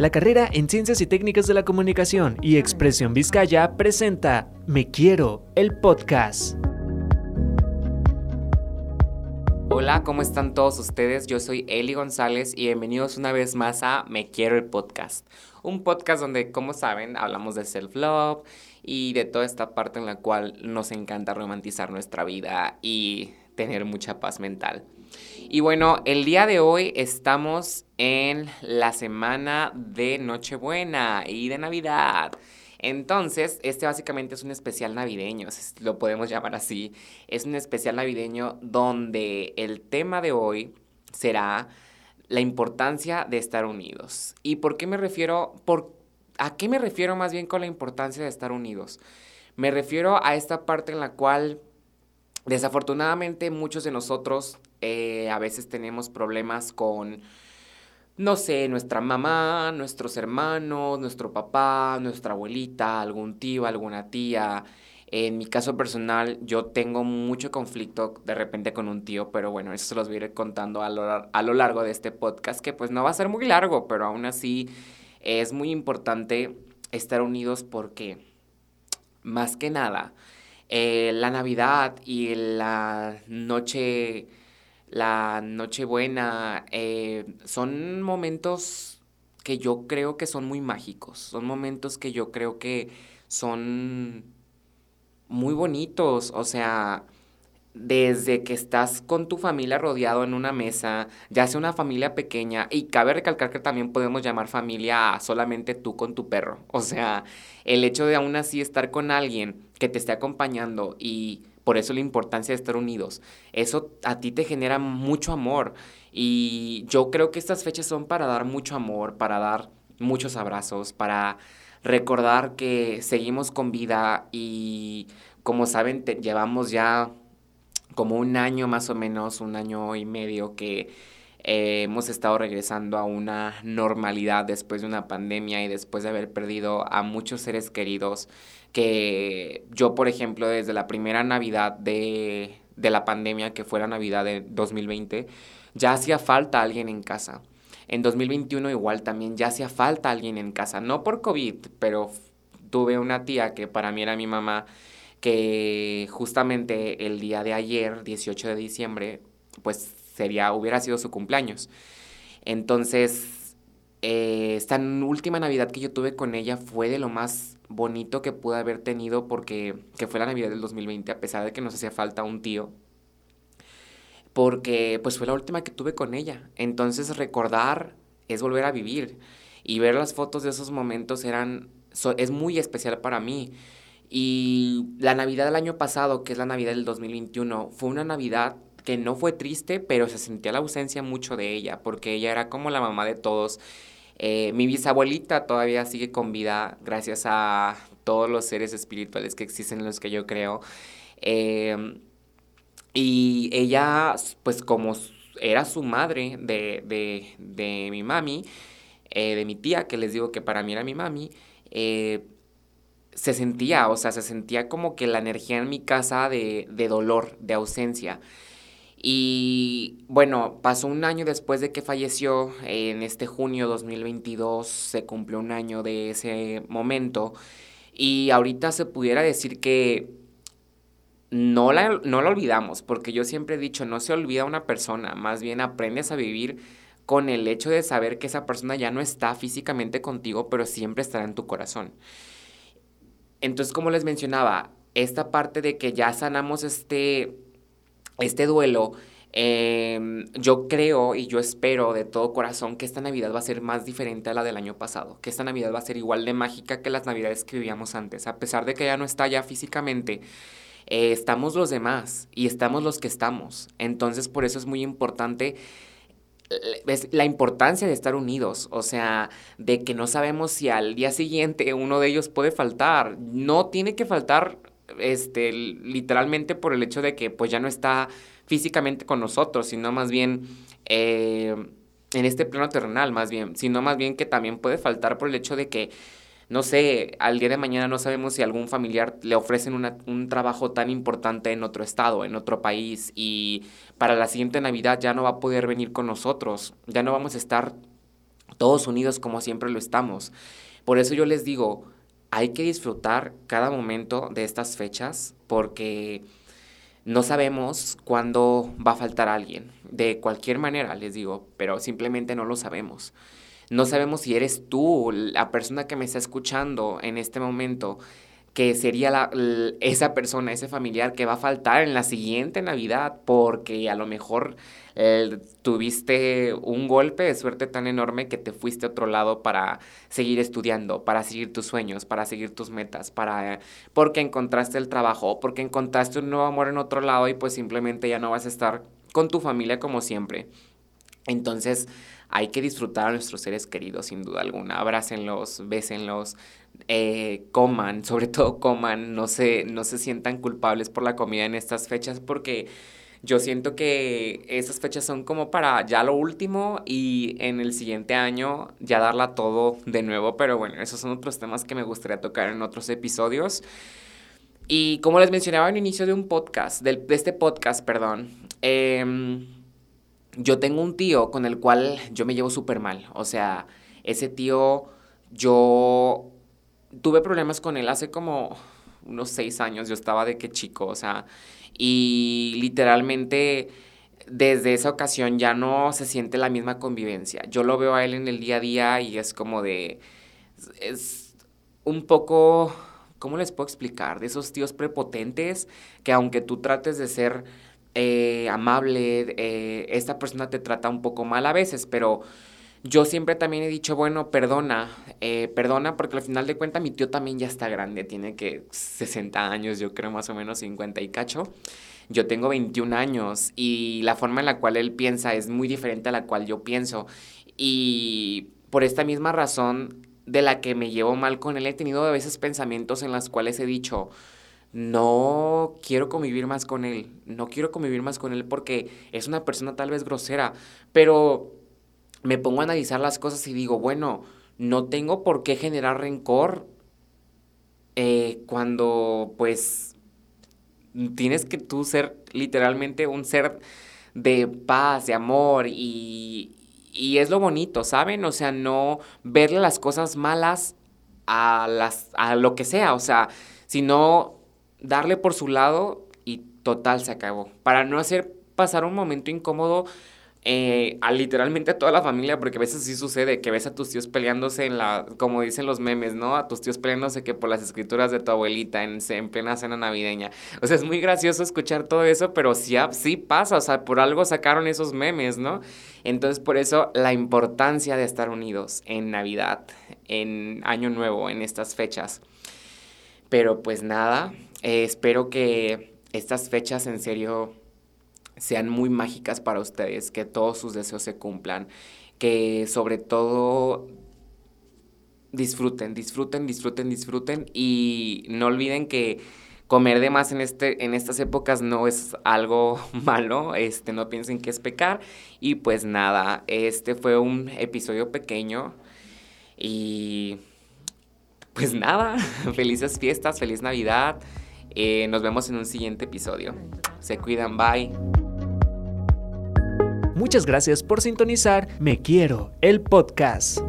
La carrera en Ciencias y Técnicas de la Comunicación y Expresión Vizcaya presenta Me Quiero, el podcast. Hola, ¿cómo están todos ustedes? Yo soy Eli González y bienvenidos una vez más a Me Quiero el Podcast. Un podcast donde, como saben, hablamos de self-love y de toda esta parte en la cual nos encanta romantizar nuestra vida y tener mucha paz mental. Y bueno, el día de hoy estamos en la semana de Nochebuena y de Navidad. Entonces, este básicamente es un especial navideño, lo podemos llamar así. Es un especial navideño donde el tema de hoy será la importancia de estar unidos. ¿Y por qué me refiero? Por, ¿A qué me refiero más bien con la importancia de estar unidos? Me refiero a esta parte en la cual desafortunadamente muchos de nosotros eh, a veces tenemos problemas con, no sé, nuestra mamá, nuestros hermanos, nuestro papá, nuestra abuelita, algún tío, alguna tía. En mi caso personal, yo tengo mucho conflicto de repente con un tío, pero bueno, eso se los voy a ir contando a lo, largo de este podcast, que pues no va a ser muy largo, pero aún así es muy importante estar unidos porque, más que nada, eh, la Navidad y la noche la Nochebuena, eh, son momentos que yo creo que son muy mágicos, son momentos que yo creo que son muy bonitos, o sea, desde que estás con tu familia rodeado en una mesa, ya sea una familia pequeña, y cabe recalcar que también podemos llamar familia solamente tú con tu perro, o sea, el hecho de aún así estar con alguien que te esté acompañando y por eso la importancia de estar unidos. Eso a ti te genera mucho amor. Y yo creo que estas fechas son para dar mucho amor, para dar muchos abrazos, para recordar que seguimos con vida y como saben, llevamos ya como un año más o menos, un año y medio que eh, hemos estado regresando a una normalidad después de una pandemia y después de haber perdido a muchos seres queridos que yo, por ejemplo, desde la primera Navidad de, de la pandemia, que fue la Navidad de 2020, ya hacía falta alguien en casa. En 2021 igual también ya hacía falta alguien en casa, no por COVID, pero tuve una tía que para mí era mi mamá, que justamente el día de ayer, 18 de diciembre, pues sería, hubiera sido su cumpleaños. Entonces, eh, esta última Navidad que yo tuve con ella fue de lo más bonito que pude haber tenido porque que fue la Navidad del 2020, a pesar de que nos hacía falta un tío. Porque pues fue la última que tuve con ella. Entonces recordar es volver a vivir. Y ver las fotos de esos momentos eran, es muy especial para mí. Y la Navidad del año pasado, que es la Navidad del 2021, fue una Navidad que no fue triste, pero se sentía la ausencia mucho de ella, porque ella era como la mamá de todos eh, mi bisabuelita todavía sigue con vida gracias a todos los seres espirituales que existen en los que yo creo. Em, y ella, pues como era su madre de, mi mami, eh, de mi tía, que les digo que para mí era mi mami, eh, se sentía, o sea, se sentía como que la energía en mi casa de, de dolor, de ausencia. Y bueno, pasó un año después de que falleció, en este junio 2022 se cumplió un año de ese momento y ahorita se pudiera decir que no la, no la olvidamos, porque yo siempre he dicho, no se olvida una persona, más bien aprendes a vivir con el hecho de saber que esa persona ya no está físicamente contigo, pero siempre estará en tu corazón. Entonces, como les mencionaba, esta parte de que ya sanamos este este duelo, em, yo creo y yo espero de todo corazón que esta Navidad va a ser más diferente a la del año pasado, que esta Navidad va a ser igual de mágica que las Navidades que vivíamos antes, a pesar de que ya no está ya físicamente. Eh, estamos los demás y estamos los que estamos. Entonces por eso es muy importante la importancia de estar unidos, o sea, de que no sabemos si al día siguiente uno de ellos puede faltar. No tiene que faltar este, literalmente por el hecho de que pues ya no está físicamente con nosotros, sino más bien eh, en este plano terrenal, más bien, sino más bien que también puede faltar por el hecho de que, no sé, al día de mañana no sabemos si algún familiar le ofrecen un trabajo tan importante en otro estado, en otro país, y para la siguiente Navidad ya no va a poder venir con nosotros, ya no vamos a estar todos unidos como siempre lo estamos. Por eso yo les digo, hay que disfrutar cada momento de estas fechas porque no sabemos cuándo va a faltar alguien. De cualquier manera, les digo, pero simplemente no lo sabemos. No sabemos si eres tú, la persona que me está escuchando en este momento, que sería la, esa persona, ese familiar que va a faltar en la siguiente Navidad porque a lo mejor tuviste un golpe de suerte tan enorme que te fuiste a otro lado para seguir estudiando, para seguir tus sueños, para seguir tus metas, para porque encontraste el trabajo, porque encontraste un nuevo amor en otro lado y pues simplemente ya no vas a estar con tu familia como siempre. Entonces, hay que disfrutar a nuestros seres queridos, sin duda alguna. Abrácenlos, bésenlos, eh, coman, sobre todo coman, no se, no se sientan culpables por la comida en estas fechas porque yo siento que esas fechas son como para ya lo último y en el siguiente año ya darla todo de nuevo, pero bueno, esos son otros temas que me gustaría tocar en otros episodios. Y como les mencionaba en el inicio de un podcast, de este podcast, perdón, eh, yo tengo un tío con el cual yo me llevo súper mal. O sea, ese tío, yo tuve problemas con él hace como unos seis años. Yo estaba de qué chico, o sea, y literalmente desde esa ocasión ya no se siente la misma convivencia. Yo lo veo a él en el día a día y es como de. Es un poco. ¿Cómo les puedo explicar? De esos tíos prepotentes que, aunque tú trates de ser eh, amable, eh, esta persona te trata un poco mal a veces, pero yo siempre también he dicho, bueno, perdona, eh, perdona, porque al final de cuentas mi tío también ya está grande, tiene que 60 años, yo creo más o menos 50 y cacho. Yo tengo 21 años y la forma en la cual él piensa es muy diferente a la cual yo pienso. Y por esta misma razón de la que me llevo mal con él, he tenido a veces pensamientos en los cuales he dicho, no quiero convivir más con él, no quiero convivir más con él porque es una persona tal vez grosera, pero me pongo a analizar las cosas y digo, bueno, no tengo por qué generar rencor eh, cuando pues tienes que tú ser literalmente un ser de paz, de amor y, y es lo bonito, ¿saben? O sea, no verle las cosas malas a, las, a lo que sea, o sea, sino darle por su lado y total se acabó. Para no hacer pasar un momento incómodo eh, a literalmente a toda la familia, porque a veces sí sucede que ves a tus tíos peleándose en la, como dicen los memes, ¿no? A tus tíos peleándose que por las escrituras de tu abuelita en, en plena cena navideña. O sea, es muy gracioso escuchar todo eso, pero sí, sí pasa, o sea, por algo sacaron esos memes, ¿no? Entonces, por eso la importancia de estar unidos en Navidad, en Año Nuevo, en estas fechas. Pero pues nada, eh, espero que estas fechas en serio sean muy mágicas para ustedes, que todos sus deseos se cumplan, que sobre todo disfruten, disfruten, disfruten, disfruten y no olviden que comer de más en, este, en estas épocas no es algo malo, este, no piensen que es pecar y pues nada, este fue un episodio pequeño y pues nada, felices fiestas, feliz Navidad. Eh, nos vemos en un siguiente episodio. Se cuidan, bye. Muchas gracias por sintonizar Me Quiero, el podcast.